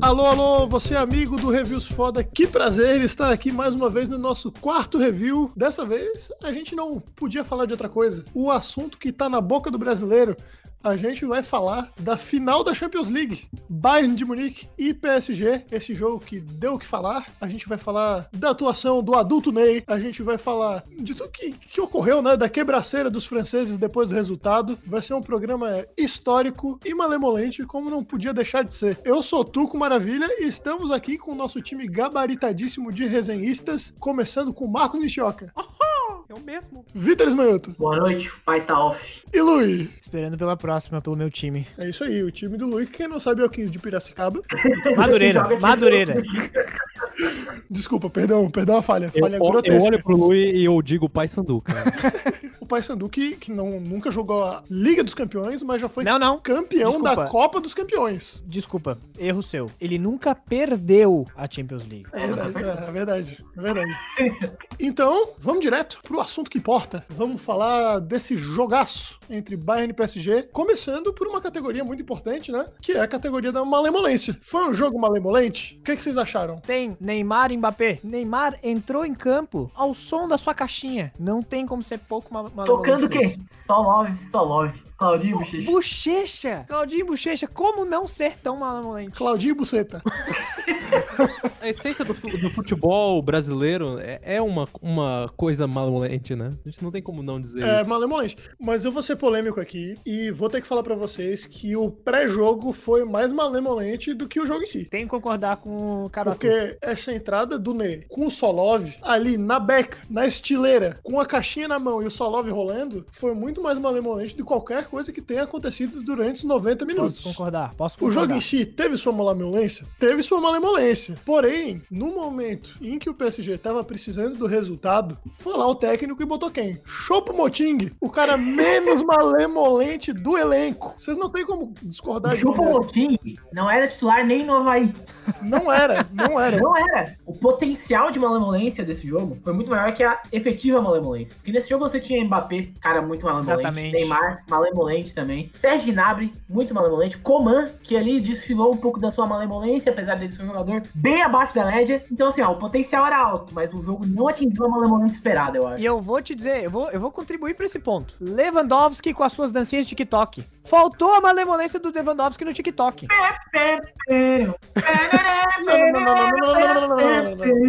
Alô, alô, você é amigo do Reviews Foda, que prazer estar aqui mais uma vez no nosso quarto review. Dessa vez a gente não podia falar de outra coisa. O assunto que tá na boca do brasileiro a gente vai falar da final da Champions League. Bayern de Munique e PSG, esse jogo que deu o que falar. A gente vai falar da atuação do adulto Ney, a gente vai falar de tudo que, que ocorreu, né? Da quebraceira dos franceses depois do resultado. Vai ser um programa histórico e malemolente, como não podia deixar de ser. Eu sou Tuco Maravilha e estamos aqui com o nosso time gabaritadíssimo de resenhistas, começando com Marcos Nishioka. Eu mesmo. Vitor Esmanhoto. Boa noite, pai tá off. E Luiz. Esperando pela próxima, pelo meu time. É isso aí, o time do Luiz, que quem não sabe é o 15 de Piracicaba. Madureira, Madureira. Desculpa, perdão, perdão a falha. Eu, Falha eu grotesca. olho pro Lui e eu digo Pai Sandu, cara. O Paysandu que, que não, nunca jogou a Liga dos Campeões, mas já foi Não, não. campeão Desculpa. da Copa dos Campeões. Desculpa, erro seu. Ele nunca perdeu a Champions League. É verdade, é, é verdade, é verdade. Então, vamos direto pro assunto que importa. Vamos falar desse jogaço entre Bayern e PSG, começando por uma categoria muito importante, né? Que é a categoria da malemolência. Foi um jogo malemolente? O que, que vocês acharam? Tem Neymar e Mbappé. Neymar entrou em campo ao som da sua caixinha. Não tem como ser pouco Tocando quê? Só love, só love. Claudinho, bochecha. Bochecha! Claudinho Bochecha, como não ser tão malemolente? Claudinho e Buceta. A essência do, do futebol brasileiro é, é uma, uma coisa malemolente, né? A gente não tem como não dizer É isso. malemolente. Mas eu vou ser polêmico aqui e vou ter que falar pra vocês que o pré-jogo foi mais malemolente do que o jogo em si. Tem que concordar com o Carotu. Porque essa entrada do Ney com o Solov ali na beca, na estileira, com a caixinha na mão e o Solov rolando, foi muito mais malemolente de qualquer coisa que tenha acontecido durante os 90 minutos. Posso concordar, posso O concordar. jogo em si teve sua malemolência? Teve sua malemolência. Porém, no momento em que o PSG estava precisando do resultado, foi lá o técnico e botou quem? Chopo Moting, o cara menos malemolente do elenco. Vocês não tem como discordar O de né? Motim não era titular nem no Havaí. Não era, não era. Não era. O potencial de malemolência desse jogo foi muito maior que a efetiva malemolência. Porque nesse jogo você tinha Mbappé, cara muito malemolente. Exatamente. Neymar, malemolente também. Sérgio Gnabry, muito malemolente. Coman, que ali desfilou um pouco da sua malemolência, apesar dele ser um jogador bem abaixo da média. Então, assim, ó, o potencial era alto, mas o jogo não atingiu a malemolência esperada, eu acho. E eu vou te dizer, eu vou, eu vou contribuir para esse ponto. Lewandowski com as suas dancinhas de TikTok. Faltou a malemolência do Lewandowski no TikTok.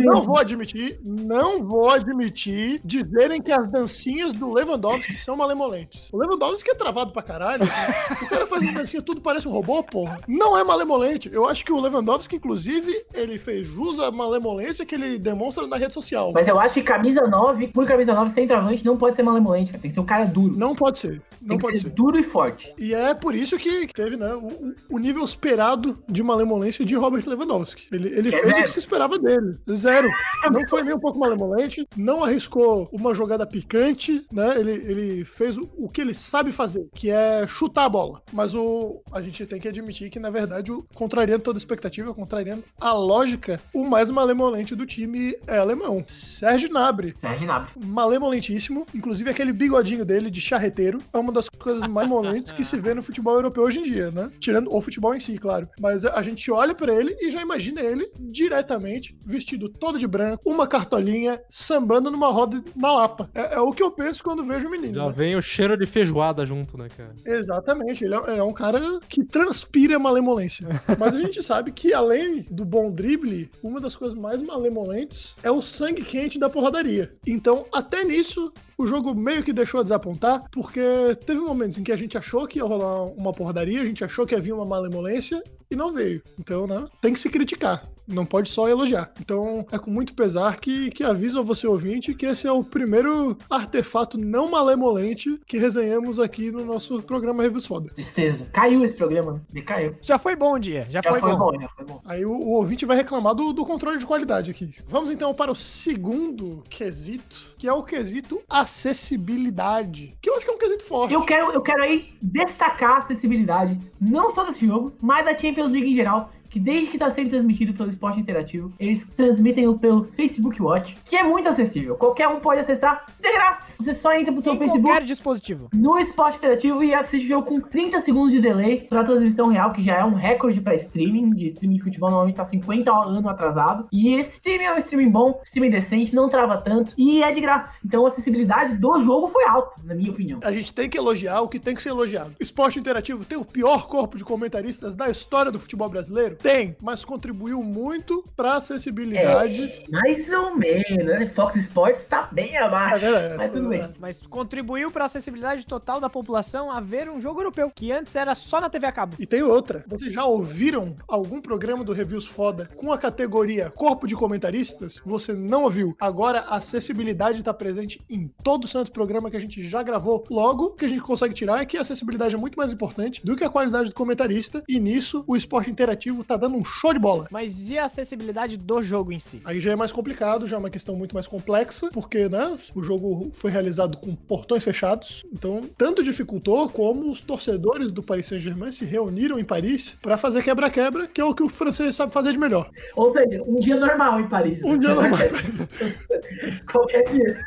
não vou admitir, não vou admitir dizerem que as dancinhas do Lewandowski são malemolentes. O Lewandowski é travado pra caralho. O cara faz as dancinhas, tudo parece um robô, porra. Não é malemolente. Eu acho que o Lewandowski, inclusive, ele fez jus à malemolência que ele demonstra na rede social. Mas eu acho que camisa 9, por camisa 9, centroavante, não pode ser malemolente, cara. Tem que ser um cara duro. Não pode ser. Não Tem que pode ser ser. duro e forte. E é por isso que teve, né, o, o nível esperado de malemolência de Robert Lewandowski. Ele, ele É fez o zero. que se esperava dele. Zero. Não foi nem um pouco malemolente, não arriscou uma jogada picante, né? Ele, ele fez o, o que ele sabe fazer, que é chutar a bola. Mas o, a gente tem que admitir que, na verdade, o, contrariando toda expectativa, contrariando a lógica, o mais malemolente do time é alemão. Sérgio Gnabry Sérgio Gnabry. malemolentíssimo. Inclusive, aquele bigodinho dele de charreteiro é uma das coisas mais molentes que se vê no futebol europeu hoje em dia, né? Tirando o futebol em si, claro. Mas a gente olha pra ele e já imagina ele diretamente vestido todo de branco, uma cartolinha, sambando numa roda na Lapa. É, é o que eu penso quando vejo o menino. Já né? vem o cheiro de feijoada junto, né, cara? Exatamente, ele é, é um cara que transpira malemolência. Mas a gente sabe que, além do bom drible, uma das coisas mais malemolentes é o sangue quente da porradaria. Então, até nisso, o jogo meio que deixou a desapontar, porque teve momentos em que a gente achou que ia rolar uma porradaria, a gente achou que havia uma malemolência, e não veio. Então, né, tem que se criticar. Não pode só elogiar. Então, é com muito pesar que, que aviso a você ouvinte que esse é o primeiro artefato não malemolente que resenhamos aqui no nosso programa Reviews Foda. Tristeza. Caiu esse programa, né? Decaiu. Já foi bom o dia, já, Já foi, foi, bom. bom, já foi bom. Aí o, o ouvinte vai reclamar do, do controle de qualidade aqui. Vamos então para o segundo quesito, que é o quesito acessibilidade. Que eu acho que é um quesito forte. Eu quero, eu quero aí destacar a acessibilidade, não só desse jogo, mas da Champions League em geral, que desde que tá sendo transmitido pelo Esporte Interativo, eles transmitem pelo Facebook Watch, que é muito acessível. Qualquer um pode acessar de graça. Você só entra pro seu Em Facebook qualquer dispositivo. no Esporte Interativo e assiste o jogo com 30 segundos de delay pra transmissão real, que já é um recorde pra streaming, de streaming de futebol normalmente tá 50 anos atrasado. E esse streaming é um streaming bom, streaming decente, não trava tanto e é de graça. Então a acessibilidade do jogo foi alta, na minha opinião. A gente tem que elogiar o que tem que ser elogiado. Esporte Interativo tem o pior corpo de comentaristas da história do futebol brasileiro? Tem, mas contribuiu muito pra acessibilidade. É, mais ou menos, né? Fox Sports tá bem abaixo, É, é, mas tudo bem. é. Mas contribuiu para a acessibilidade total da população a ver um jogo europeu, que antes era só na TV a cabo. E tem outra. Vocês já ouviram algum programa do Reviews Foda com a categoria Corpo de Comentaristas? Você não ouviu. Agora a acessibilidade está presente em todo santo programa que a gente já gravou. Logo, o que a gente consegue tirar é que a acessibilidade é muito mais importante do que a qualidade do comentarista. E nisso, o esporte interativo tá dando um show de bola. Mas e a acessibilidade do jogo em si? Aí já é mais complicado, já é uma questão muito mais complexa, porque né, o jogo foi realizado com portões fechados. Então, tanto dificultou como os torcedores do Paris Saint-Germain se reuniram em Paris para fazer quebra-quebra, que é o que o francês sabe fazer de melhor. Ou seja, um dia normal em Paris. Um dia normal. Qualquer dia.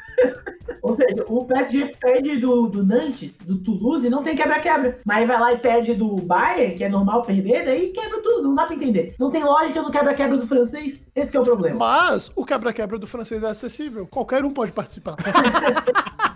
Ou seja, o PSG perde do, do Nantes, do Toulouse, e não tem quebra-quebra. Mas vai lá e perde do Bayern, que é normal perder, daí quebra tudo, não dá pra entender. Não tem lógica no quebra-quebra do francês, esse que é o problema. Mas o quebra-quebra do francês é acessível, qualquer um pode participar.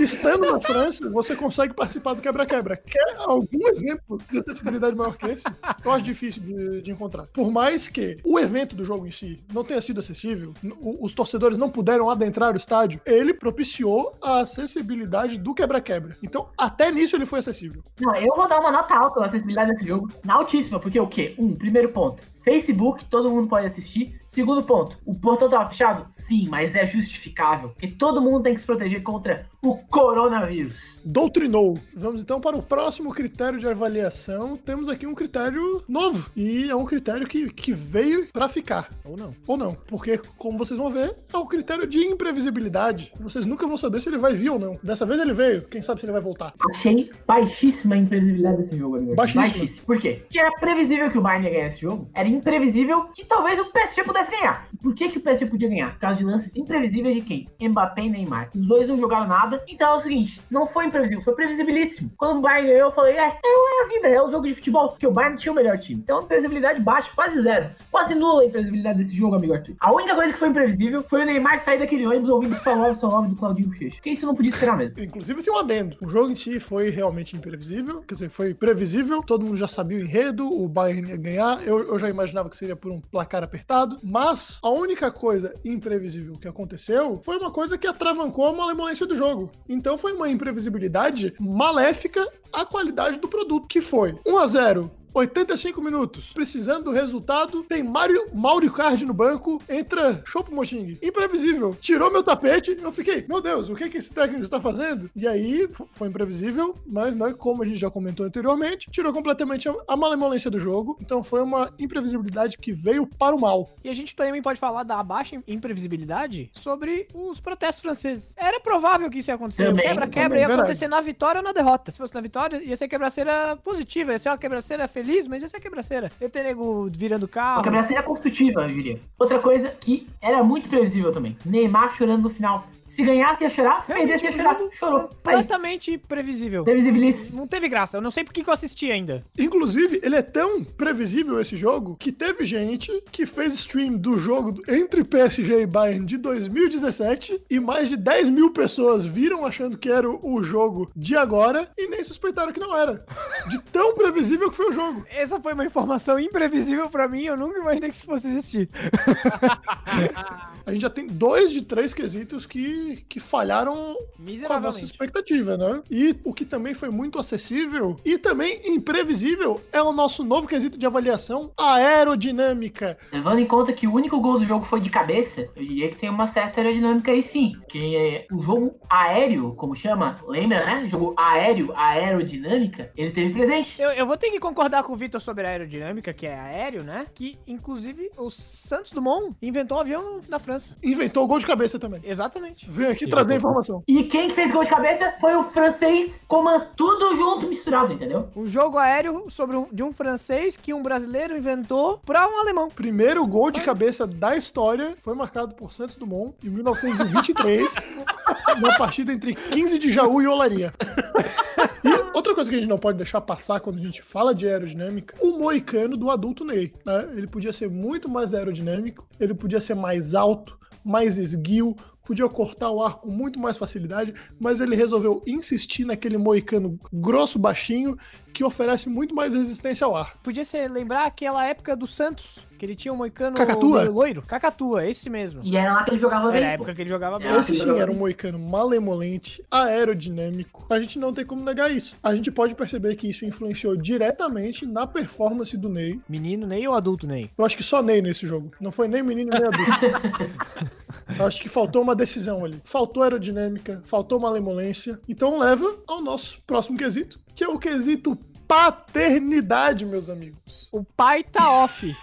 Estando na França, você consegue participar do quebra-quebra. Quer algum exemplo de acessibilidade maior que esse? Eu acho difícil de, de encontrar. Por mais que o evento do jogo em si não tenha sido acessível, os torcedores não puderam adentrar o estádio, ele propiciou a acessibilidade do quebra-quebra. Então, até nisso ele foi acessível. Não, eu vou dar uma nota alta na acessibilidade desse jogo. Na altíssima, porque o quê? Um, primeiro ponto. Facebook, todo mundo pode assistir. Segundo ponto, o portão tava fechado? Sim, mas é justificável. Porque todo mundo tem que se proteger contra o coronavírus. doutrinou. Vamos então para o próximo critério de avaliação. Temos aqui um critério novo. E é um critério que, que veio para ficar. Ou não. Ou não. Porque, como vocês vão ver, é o critério de imprevisibilidade. Vocês nunca vão saber se ele vai vir ou não. Dessa vez ele veio. Quem sabe se ele vai voltar. Achei baixíssima a imprevisibilidade desse jogo, amigo. Baixíssima. Por quê? Porque era previsível que o Bayern ia ganhar esse jogo. Era imprevisível que talvez o PSG pudesse ganhar. Por que, que o PSG podia ganhar? Por causa de lances imprevisíveis de quem? Mbappé e Neymar. Os dois não jogaram nada. Então é o seguinte, não foi imprevisível, foi previsibilíssimo. Quando o Bayern ganhou, eu falei, é, é a vida, é o jogo de futebol. Porque o Bayern tinha o melhor time. Então, imprevisibilidade baixa, quase zero. Quase nula a imprevisibilidade desse jogo, amigo Arthur. A única coisa que foi imprevisível foi o Neymar sair daquele ônibus ouvindo o Salve, Salve do Claudinho Bochecha. Porque isso não podia esperar mesmo. Inclusive tem um adendo. O jogo em si foi realmente imprevisível. Quer dizer, foi previsível. Todo mundo já sabia o enredo. O Bayern ia ganhar. Eu, eu já imaginava que seria por um placar apertado. Mas a única coisa imprevisível que aconteceu foi uma coisa que atravancou a malemolência do jogo. Então foi uma imprevisibilidade maléfica à qualidade do produto, que foi 1 a 0 85 minutos. Precisando do resultado, tem Mario, Mauro Card no banco, entra Chopo Moting. Imprevisível. Tirou meu tapete, eu fiquei, meu Deus, o que, que esse técnico está fazendo? E aí, foi imprevisível, mas, né, como a gente já comentou anteriormente, tirou completamente a, malemolência do jogo. Então foi uma imprevisibilidade que veio para o mal. E a gente também pode falar da baixa imprevisibilidade sobre os protestos franceses. Era provável que isso ia acontecer. Quebra-quebra também, ia verdade. acontecer na vitória ou na derrota. Se fosse na vitória, ia ser quebra-ceira positiva, ia ser uma quebra-ceira feliz, mas ia ser quebra-ceira. Ia ter nego virando A carro. quebra-ceira construtiva, eu diria. Outra coisa que era muito previsível também. Neymar chorando no final. Se ganhasse, ia chorar. Se perdesse, ia chorar. Chorou. Aí, Completamente previsível. previsibilíssimo. Não teve graça. Eu não sei por que eu assisti ainda. Inclusive, ele é tão previsível esse jogo que teve gente que fez stream do jogo entre PSG e Bayern de 2017 e mais de 10 mil pessoas viram achando que era o o jogo de agora e nem suspeitaram que não era. De tão previsível que foi o jogo. Essa foi uma informação imprevisível pra mim. Eu nunca imaginei que isso fosse existir. A gente já tem dois de três quesitos que, que falharam com a nossa expectativa, né? E o que também foi muito acessível e também imprevisível é o nosso novo quesito de avaliação, aerodinâmica. Levando em conta que o único gol do jogo foi de cabeça, eu diria que tem uma certa aerodinâmica aí sim. Que é o jogo aéreo, como chama, lembra, né? Jogo aéreo, aerodinâmica, ele teve presente. Eu, eu vou ter que concordar com o Vitor sobre a aerodinâmica, que é aéreo, né? Que, inclusive, o Santos Dumont inventou um avião na França. França. Inventou o gol de cabeça também. Exatamente. Vem aqui trazer a informação. E quem fez gol de cabeça foi o francês Coman. Tudo junto, misturado, entendeu? Um jogo aéreo sobre um- de um francês que um brasileiro inventou pra um alemão. Primeiro gol de cabeça da história foi marcado por Santos Dumont em 1923, numa partida entre 15 de Jaú e Olaria. Coisa que a gente não pode deixar passar quando a gente fala de aerodinâmica, o moicano do adulto Ney, né? Ele podia ser muito mais aerodinâmico, ele podia ser mais alto, mais esguio, podia cortar o ar com muito mais facilidade, mas ele resolveu insistir naquele moicano grosso, baixinho, que oferece muito mais resistência ao ar. Podia ser lembrar aquela época do Santos, que ele tinha um moicano Cacatua? loiro. Cacatua, esse mesmo. E era lá que ele jogava Era bem. a pô. época que ele jogava bem. Esse sim era um moicano malemolente, aerodinâmico. A gente não tem como negar isso. A gente pode perceber que isso influenciou diretamente na performance do Ney. Menino Ney ou adulto Ney? Eu acho que só Ney nesse jogo. Não foi nem menino nem adulto. Eu acho que faltou uma decisão ali. Faltou aerodinâmica, faltou malemolência. Então leva ao nosso próximo quesito, que é o quesito paternidade, meus amigos. O pai tá off.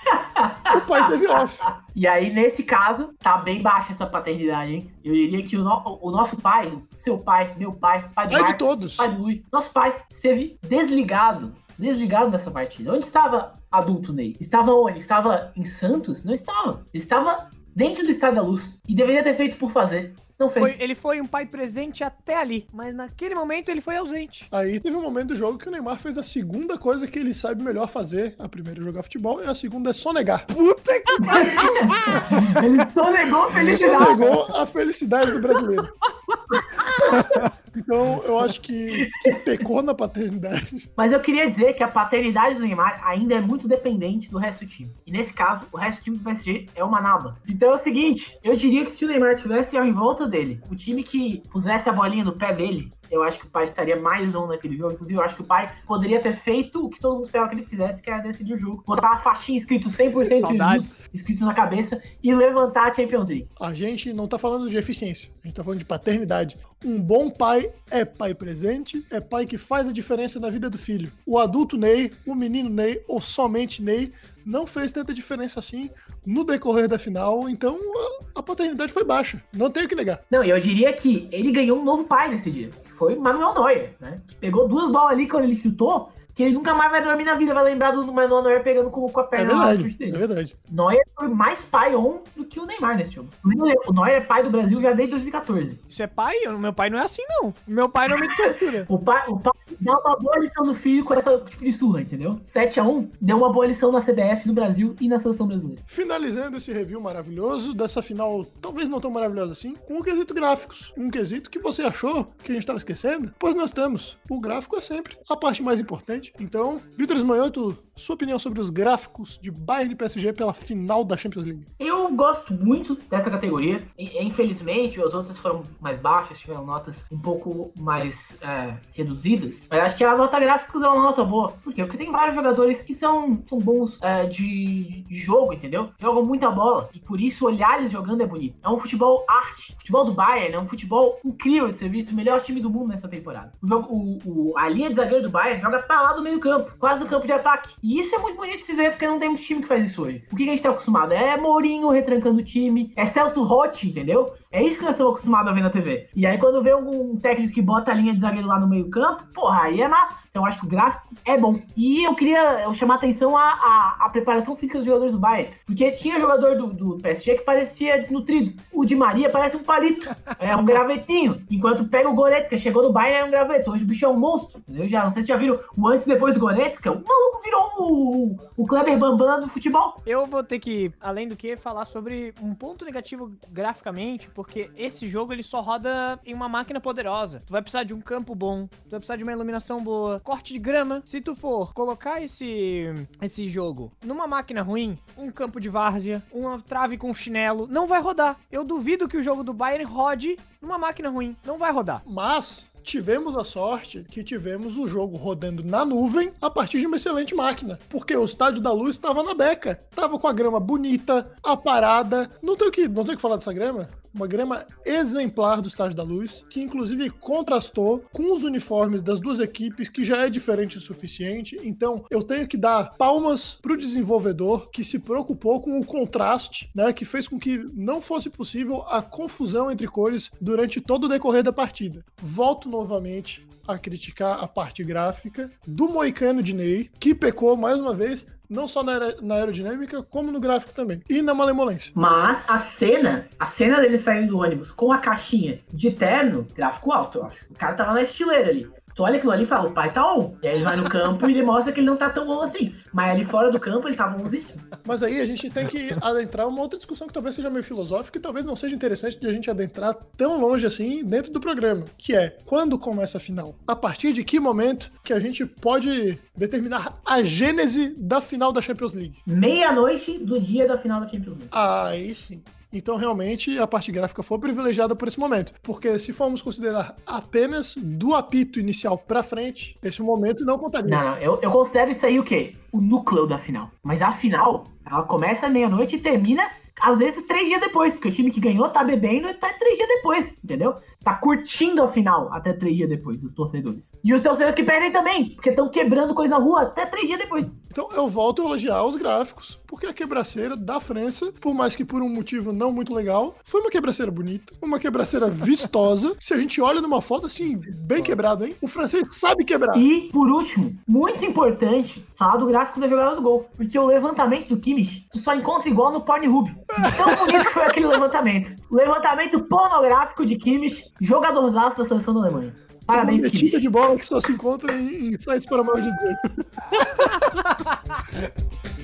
O pai teve off. E aí, nesse caso, tá bem baixa essa paternidade, hein? Eu diria que o, no- o nosso pai, seu pai, meu pai, pai de, Pai de Marcos, todos. pai do Luiz, nosso pai esteve desligado. Desligado dessa partida. Onde estava adulto Ney? Estava onde? Estava em Santos? Não estava. Ele estava dentro do Estádio da Luz. E deveria ter feito por fazer. Não fez. Foi- ele foi um pai presente até ali, mas naquele momento ele foi ausente. Aí teve um momento do jogo que o Neymar fez a segunda coisa que ele sabe melhor fazer. A primeira é jogar futebol e a segunda é sonegar. Puta que Ele só negou a felicidade. Sonegou a felicidade do brasileiro. Então, eu acho que, que pecou na paternidade. Mas eu queria dizer que a paternidade do Neymar ainda é muito dependente do resto do time. E nesse caso, o resto do time do PSG é uma naba. Então é o seguinte, eu diria que se o Neymar tivesse em volta dele, o time que pusesse a bolinha no pé dele, eu acho que o pai estaria mais on naquele jogo. Inclusive, eu acho que o pai poderia ter feito o que todo mundo esperava que ele fizesse, que era decidir o jogo. Botar a faixinha escrito 100% Saudades. escrito na cabeça e levantar a Champions League. A gente não tá falando de eficiência, a gente tá falando de paternidade. Um bom pai é pai presente, é pai que faz a diferença na vida do filho. O adulto Ney, o menino Ney ou somente Ney não fez tanta diferença assim no decorrer da final, então a, paternidade foi baixa. Não tenho que negar. Não, e eu diria que ele ganhou um novo pai nesse dia. que Foi Manuel Neuer, né? Que pegou duas bolas ali quando ele chutou, que ele nunca mais vai dormir na vida, vai lembrar do Manuel Neuer pegando com, com a É perna no chute verdade, é dele. verdade. Neuer foi mais pai on do que o Neymar nesse jogo. O Neuer é pai do Brasil já desde 2014. Isso é pai? O meu pai não é assim, não. Meu pai não me tortura. O pai, o pai dá uma boa lição do filho com essa tipo de surra, entendeu? 7x1 deu uma boa lição na CBF, no Brasil e na seleção brasileira. Finalizando esse review maravilhoso dessa final, talvez não tão maravilhosa assim, com o quesito gráficos. Um quesito que você achou que a gente estava esquecendo? Pois nós temos. O gráfico é sempre a parte mais importante. Então, Vitor Esmanhoto, sua opinião sobre os gráficos de Bayern e PSG pela final da Champions League? Eu gosto muito dessa categoria. Infelizmente, as outras foram mais baixas, tiveram notas um pouco mais é, reduzidas. Mas acho que a nota gráficos é uma nota boa. Por quê? Porque tem vários jogadores que são, são bons é, de, de jogo, entendeu? Jogam muita bola. E por isso olhar eles jogando é bonito. É um futebol arte. O futebol do Bayern é um futebol incrível de ser visto. O melhor time do mundo nessa temporada. O jogo, o, o- a linha de zagueiro do Bayern joga pra lá do meio campo. Quase no campo de ataque. E isso é muito bonito de se ver, porque não tem muito time que faz isso hoje. O que a gente tá acostumado? É Mourinho retrancando o time. É Celso Rotti, entendeu? É isso que nós estamos acostumados a ver na TV. E aí, quando vê algum técnico que bota a linha de zagueiro lá no meio-campo, porra, aí é massa. Então, eu acho que o gráfico é bom. E eu queria eu chamar atenção à, à, à preparação física dos jogadores do Bayern. Porque tinha jogador do, do PSG que parecia desnutrido. O Di Maria parece um palito. É um gravetinho. Enquanto pega o Goretzka, chegou no Bayern, é um graveto. Hoje o bicho é um monstro. Entendeu? Já, não sei se já viram o antes e depois do Goretzka. O maluco virou o, o Kleber Bambam do futebol. Eu vou ter que, além do que, falar sobre um ponto negativo graficamente, porque esse jogo ele só roda em uma máquina poderosa. Tu vai precisar de um campo bom, tu vai precisar de uma iluminação boa, corte de grama. Se tu for colocar esse esse jogo numa máquina ruim, um campo de várzea, uma trave com chinelo, não vai rodar. Eu duvido que o jogo do Bayern rode numa máquina ruim, não vai rodar. Mas tivemos a sorte que tivemos o jogo rodando na nuvem a partir de uma excelente máquina. Porque o estádio da luz estava na beca. Tava com a grama bonita, aparada. Não tem o que, não tem o que falar dessa grama. uma grama exemplar do Estádio da Luz, que inclusive contrastou com os uniformes das duas equipes, que já é diferente o suficiente. Então, eu tenho que dar palmas pro desenvolvedor que se preocupou com o contraste, né, que fez com que não fosse possível a confusão entre cores durante todo o decorrer da partida. Volto novamente a criticar a parte gráfica do Moicano de Ney, que pecou mais uma vez não só na, aer- na aerodinâmica, como no gráfico também. E na malemolência. Mas a cena, a cena dele saindo do ônibus com a caixinha de terno, gráfico alto, eu acho. O cara tava na estileira ali. Tu olha aquilo ali e fala, o pai tá on. E aí ele vai no campo e ele mostra que ele não tá tão bom assim. Mas ali fora do campo ele tava onzíssimo. Mas aí a gente tem que adentrar uma outra discussão que talvez seja meio filosófica e talvez não seja interessante de a gente adentrar tão longe assim dentro do programa, que é quando começa a final? A partir de que momento que a gente pode determinar a gênese da final da Champions League? Meia-noite do dia da final da Champions League. Aí sim. Então, realmente, a parte gráfica foi privilegiada por esse momento. Porque se formos considerar apenas do apito inicial pra frente, esse momento não contaria. Não, não, eu, eu considero isso aí o quê? O núcleo da final. Mas a final, ela começa meia-noite e termina, às vezes, três dias depois. Porque o time que ganhou tá bebendo até três dias depois, entendeu? Tá curtindo a final até três dias depois, os torcedores. E os torcedores que perdem também, porque estão quebrando coisa na rua até três dias depois. Então eu volto a elogiar os gráficos, porque a quebraceira da França, por mais que por um motivo não muito legal, foi uma quebraceira bonita, uma quebraceira vistosa. Se a gente olha numa foto assim, bem quebrado, hein? O francês sabe quebrar. E, por último, muito importante, falar do gráfico da jogada do gol. Porque o levantamento do Kimmich, tu só encontra igual no Pornhub. Tão bonito foi aquele levantamento. O levantamento pornográfico de Kimmich, jogadorzaço da seleção da Alemanha. Parabéns, Kimmich. metida de bola que só se encontra em, em sites para maior de 18.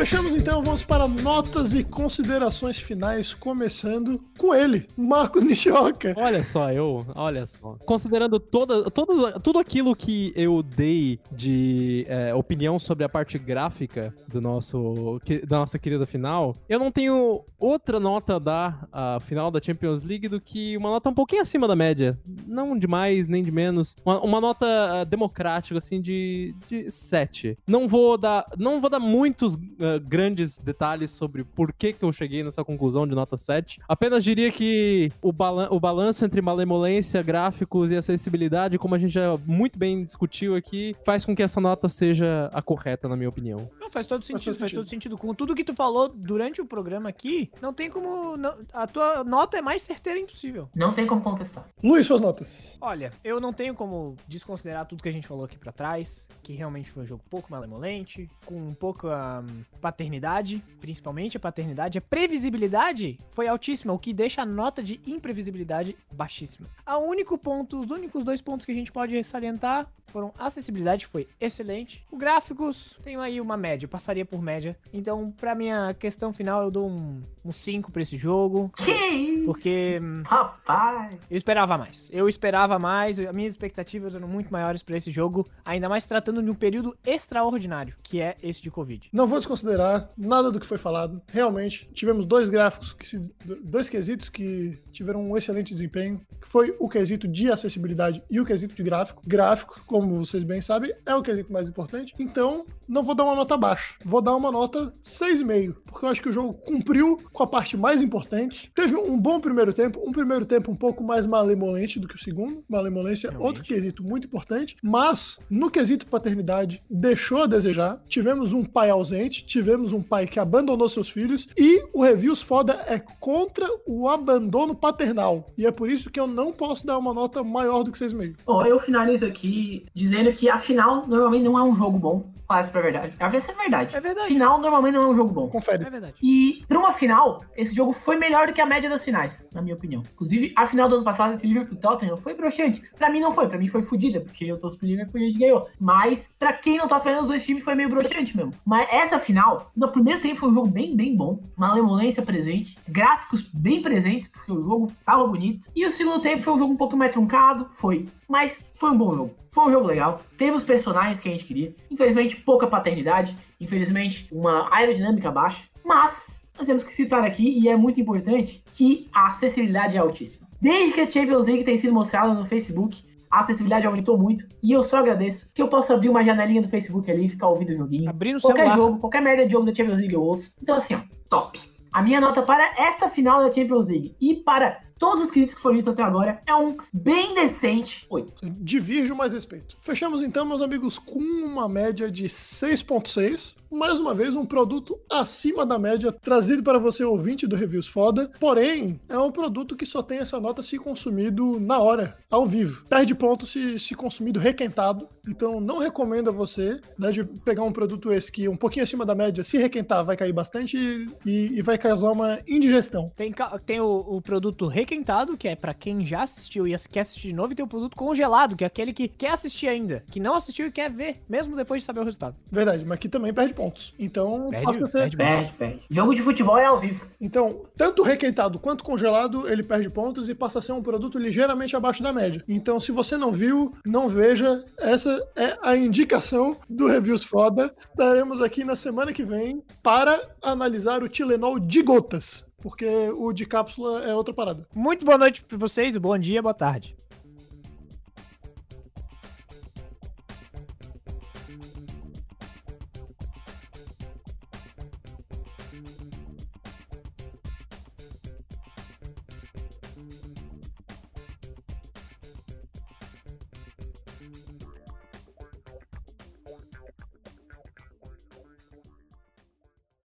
Fechamos então, vamos para notas e considerações finais, começando com ele, Marcos Nishioka. Olha só, eu, olha só. Considerando toda, toda, tudo aquilo que eu dei de é, opinião sobre a parte gráfica do nosso, da nossa querida final, eu não tenho outra nota a dar à final da Champions League do que uma nota um pouquinho acima da média. Não de mais, nem de menos. Uma, uma nota ah, democrática, assim, de, de 7. Não vou dar, não vou dar muitos ah, grandes detalhes sobre por que, que eu cheguei nessa conclusão de nota 7. Apenas diria que o, balan o balanço entre malemolência, gráficos e acessibilidade, como a gente já muito bem discutiu aqui, faz com que essa nota seja a correta, na minha opinião. Não, faz todo sentido, todo faz sentido. todo sentido. Com tudo que tu falou durante o programa aqui, não tem como. não- a tua nota é mais certeira impossível. Não tem como contestar. Luiz, suas notas. Olha, eu não tenho como desconsiderar tudo que a gente falou aqui pra trás, que realmente foi um jogo pouco malemolente, com um pouco a paternidade, principalmente a paternidade. A previsibilidade foi altíssima, o que deixa a nota de imprevisibilidade baixíssima. O único ponto, os únicos dois pontos que a gente pode salientar foram a acessibilidade, foi excelente. O gráficos, tenho aí uma média, passaria por média. Então, pra minha questão final, eu dou um 5 pra esse jogo, Que isso? porque hum, Rapaz. eu esperava mais. Eu esperava mais, as minhas expectativas eram muito maiores pra esse jogo, ainda mais tratando de um período extraordinário, que é esse de Covid. Não vou desconsiderar nada do que foi falado. Realmente, tivemos dois gráficos, que se- dois quesitos que tiveram um excelente desempenho, que foi o quesito de acessibilidade e o quesito de gráfico. Gráfico, como vocês bem sabem, é o quesito mais importante. Então, não vou dar uma nota baixa. Vou dar uma nota 6,5, porque eu acho que o jogo cumpriu com a parte mais importante. Teve um bom primeiro tempo, um primeiro tempo um pouco mais malemolente do que o segundo. Malemolência, Realmente. outro quesito muito importante, mas no quesito paternidade deixou a desejar. Tivemos um pai ausente, tivemos um pai que abandonou seus filhos e o Reviews Foda é contra o abandono paternal. E é por isso que eu não posso dar uma nota maior do que 6,5. Bom, eu finalizo aqui dizendo que a final normalmente não é um jogo bom. Isso pra verdade. A é verdade. É verdade. Final normalmente não é um jogo bom. Confere. É verdade. E pra uma final, esse jogo foi melhor do que a média das finais, na minha opinião. Inclusive, a final do ano passado entre Liverpool e Tottenham foi broxante. Pra mim não foi, pra mim foi fodida, porque eu torço pro Liverpool e a gente ganhou. Mas pra quem não torce pra nenhum dos dois times foi meio broxante mesmo. Mas essa final, no primeiro tempo foi um jogo bem, bem bom. Uma lemolência presente, gráficos bem presentes, porque o jogo tava bonito. E o segundo tempo foi um jogo um pouco mais truncado, foi. Mas foi um bom jogo. Foi um jogo legal. Teve os personagens que a gente queria. Infelizmente, pouca paternidade. Infelizmente, uma aerodinâmica baixa. Mas nós temos que citar aqui, e é muito importante, que a acessibilidade é altíssima. Desde que a Champions League tem sido mostrada no Facebook, a acessibilidade aumentou muito. E eu só agradeço que eu posso abrir uma janelinha do Facebook ali e ficar ouvindo o joguinho. Abrir no qualquer celular. jogo, qualquer merda de jogo da Champions League eu ouço. Então, assim, ó, top. A minha nota para esta final da Champions League e para todos os críticos que foram vistos até agora é um bem decente 8. Divirjo mais respeito. Fechamos então, meus amigos, com uma média de 6.6. Mais uma vez, um produto acima da média, trazido para você, ouvinte do Reviews Foda. Porém, é um produto que só tem essa nota se consumido na hora, ao vivo. Perde ponto se, se consumido requentado. Então, não recomendo a você né, de pegar um produto esse que é um pouquinho acima da média. Se requentar, vai cair bastante e, e vai causar uma indigestão. Tem, tem o, o produto requentado, que é pra quem já assistiu e quer assistir de novo, e tem o produto congelado, que é aquele que quer assistir ainda, que não assistiu e quer ver, mesmo depois de saber o resultado. Verdade, mas que também perde pontos. Então, Perde- perde Perde, perde. Jogo de futebol é ao vivo. Então, tanto requentado quanto congelado, ele perde pontos e passa a ser um produto ligeiramente abaixo da média. Então, se você não viu, não veja. Essa é a indicação do Reviews Foda. Estaremos aqui na semana que vem para analisar o Tilenol de gotas. Porque o de cápsula é outra parada. Muito boa noite pra vocês, bom dia, boa tarde.